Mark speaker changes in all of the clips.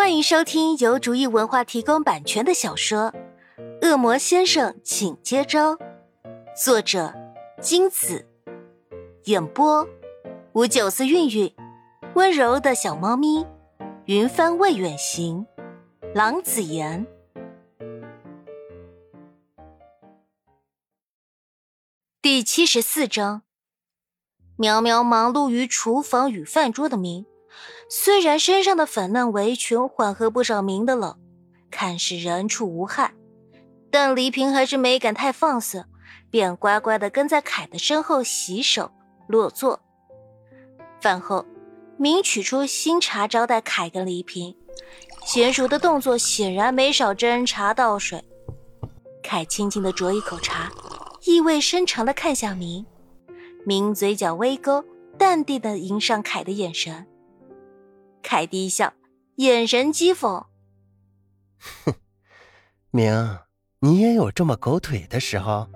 Speaker 1: 欢迎收听由竹意文化提供版权的小说《恶魔先生，请接招》，作者金子，演播吴九思、韵韵，温柔的小猫咪，云帆未远行，郎子言。第七十四章，苗苗忙碌于厨房与饭桌的明。虽然身上的粉嫩围裙缓和不少明的冷，看似人畜无害，但黎平还是没敢太放肆，便乖乖的跟在凯的身后洗手落座。饭后，明取出新茶招待凯跟黎平，娴熟的动作显然没少斟茶倒水。凯轻轻的啄一口茶，意味深长的看向明，明嘴角微勾，淡定的迎上凯的眼神。凯低笑，眼神讥讽：“
Speaker 2: 哼，明，你也有这么狗腿的时候。”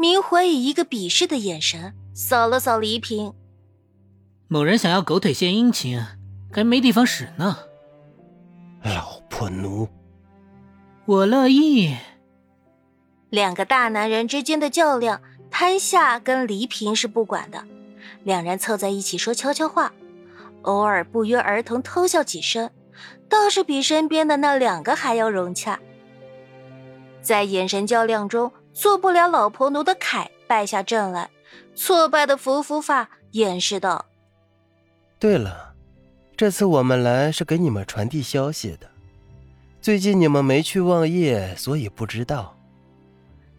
Speaker 1: 明回以一个鄙视的眼神扫了扫黎平。
Speaker 3: 某人想要狗腿献殷勤，还没地方使呢。
Speaker 2: 老婆奴，
Speaker 3: 我乐意。
Speaker 1: 两个大男人之间的较量，潘夏跟黎平是不管的，两人凑在一起说悄悄话。偶尔不约而同偷笑几声，倒是比身边的那两个还要融洽。在眼神较量中，做不了老婆奴的凯败下阵来，挫败的扶扶发，掩饰道：“
Speaker 2: 对了，这次我们来是给你们传递消息的。最近你们没去望夜，所以不知道。”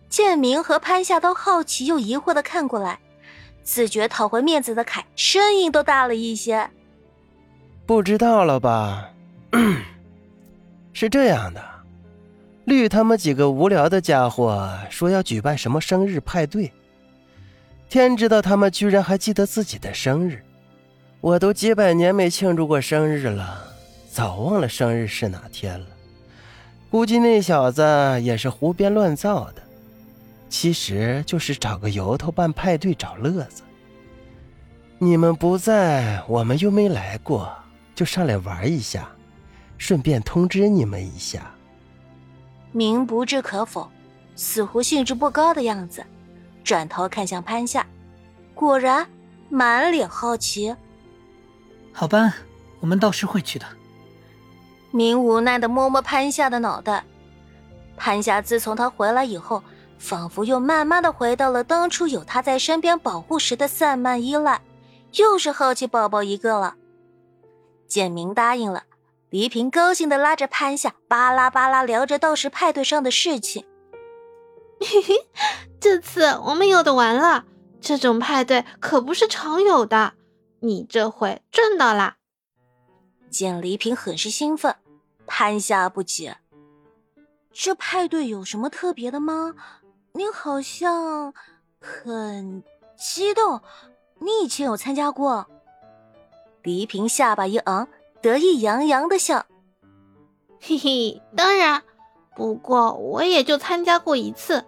Speaker 1: 建明和潘夏都好奇又疑惑的看过来，自觉讨回面子的凯声音都大了一些。
Speaker 2: 不知道了吧？是这样的，绿他们几个无聊的家伙说要举办什么生日派对。天知道他们居然还记得自己的生日，我都几百年没庆祝过生日了，早忘了生日是哪天了。估计那小子也是胡编乱造的，其实就是找个由头办派对找乐子。你们不在，我们又没来过。就上来玩一下，顺便通知你们一下。
Speaker 1: 明不置可否，似乎兴致不高的样子，转头看向潘夏，果然满脸好奇。
Speaker 3: 好吧，我们到时会去的。
Speaker 1: 明无奈的摸摸潘夏的脑袋。潘夏自从他回来以后，仿佛又慢慢的回到了当初有他在身边保护时的散漫依赖，又是好奇宝宝一个了。简明答应了，黎平高兴的拉着潘夏巴拉巴拉聊着到时派对上的事情。
Speaker 4: 嘿嘿，这次我们有的玩了，这种派对可不是常有的，你这回赚到啦！
Speaker 1: 见黎平很是兴奋，潘夏不解：这派对有什么特别的吗？你好像很激动，你以前有参加过？黎平下巴一昂，得意洋洋的笑：“
Speaker 4: 嘿嘿，当然，不过我也就参加过一次。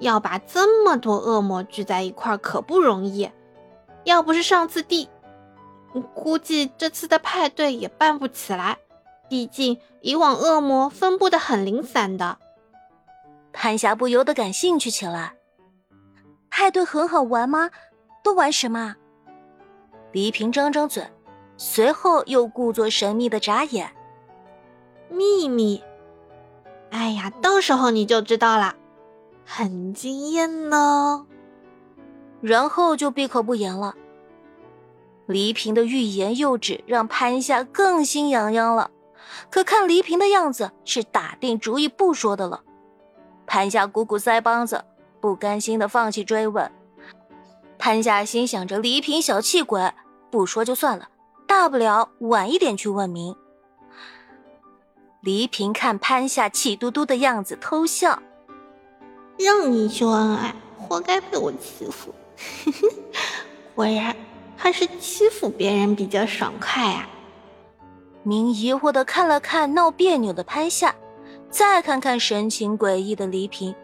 Speaker 4: 要把这么多恶魔聚在一块可不容易。要不是上次地，估计这次的派对也办不起来。毕竟以往恶魔分布的很零散的。”
Speaker 1: 潘霞不由得感兴趣起来：“派对很好玩吗？都玩什么？”黎平张张嘴。随后又故作神秘的眨眼。
Speaker 4: 秘密，哎呀，到时候你就知道了，很惊艳呢。
Speaker 1: 然后就闭口不言了。黎平的欲言又止，让潘夏更心痒痒了。可看黎平的样子，是打定主意不说的了。潘夏鼓鼓腮帮子，不甘心的放弃追问。潘夏心想着黎平小气鬼，不说就算了。大不了晚一点去问明。黎平看潘夏气嘟嘟的样子，偷笑：“
Speaker 4: 让你秀恩爱，活该被我欺负。果然还是欺负别人比较爽快啊！”
Speaker 1: 明疑惑的看了看闹别扭的潘夏，再看看神情诡异的黎平，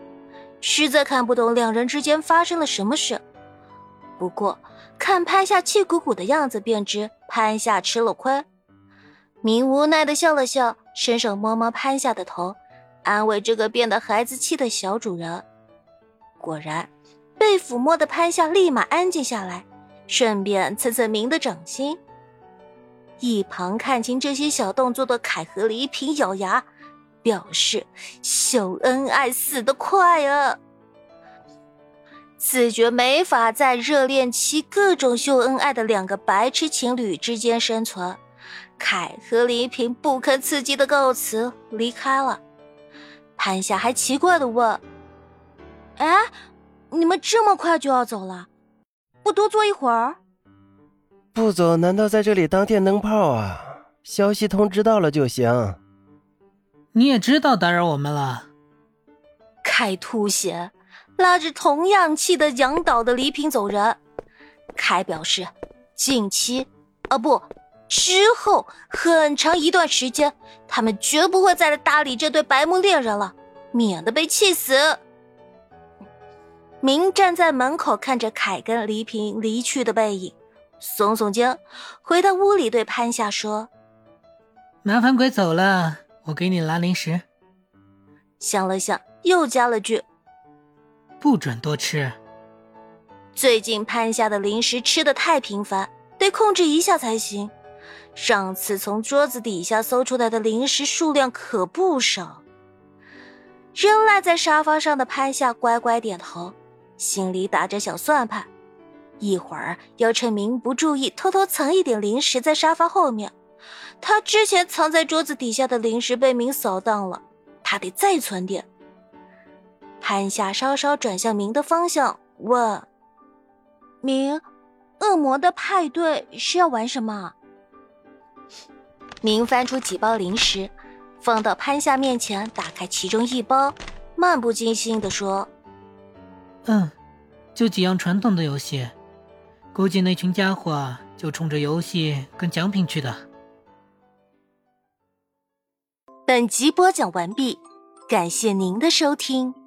Speaker 1: 实在看不懂两人之间发生了什么事。不过看潘夏气鼓鼓的样子，便知潘夏吃了亏。明无奈的笑了笑，伸手摸摸潘夏的头，安慰这个变得孩子气的小主人。果然，被抚摸的潘夏立马安静下来，顺便蹭蹭明的掌心。一旁看清这些小动作的凯和黎平咬牙，表示秀恩爱死得快啊！自觉没法在热恋期各种秀恩爱的两个白痴情侣之间生存。凯和黎平不堪刺激的告辞，离开了。潘夏还奇怪的问：“哎，你们这么快就要走了？不多坐一会儿？”“
Speaker 2: 不走，难道在这里当电灯泡啊？消息通知到了就行。”“
Speaker 3: 你也知道打扰我们了。”
Speaker 1: 凯吐血，拉着同样气得仰倒的黎平走人。凯表示，近期，啊不。之后很长一段时间，他们绝不会再来搭理这对白目恋人了，免得被气死。明站在门口看着凯跟黎平离去的背影，耸耸肩，回到屋里对潘夏说：“
Speaker 3: 麻烦鬼走了，我给你拿零食。”
Speaker 1: 想了想，又加了句：“
Speaker 3: 不准多吃。”
Speaker 1: 最近潘夏的零食吃的太频繁，得控制一下才行。上次从桌子底下搜出来的零食数量可不少。仍赖在沙发上的潘夏乖乖点头，心里打着小算盘：一会儿要趁明不注意，偷偷藏一点零食在沙发后面。他之前藏在桌子底下的零食被明扫荡了，他得再存点。潘夏稍稍转向明的方向，问：“明，恶魔的派对是要玩什么？”明翻出几包零食，放到潘夏面前，打开其中一包，漫不经心地说：“
Speaker 3: 嗯，就几样传统的游戏，估计那群家伙就冲着游戏跟奖品去的。”
Speaker 1: 本集播讲完毕，感谢您的收听。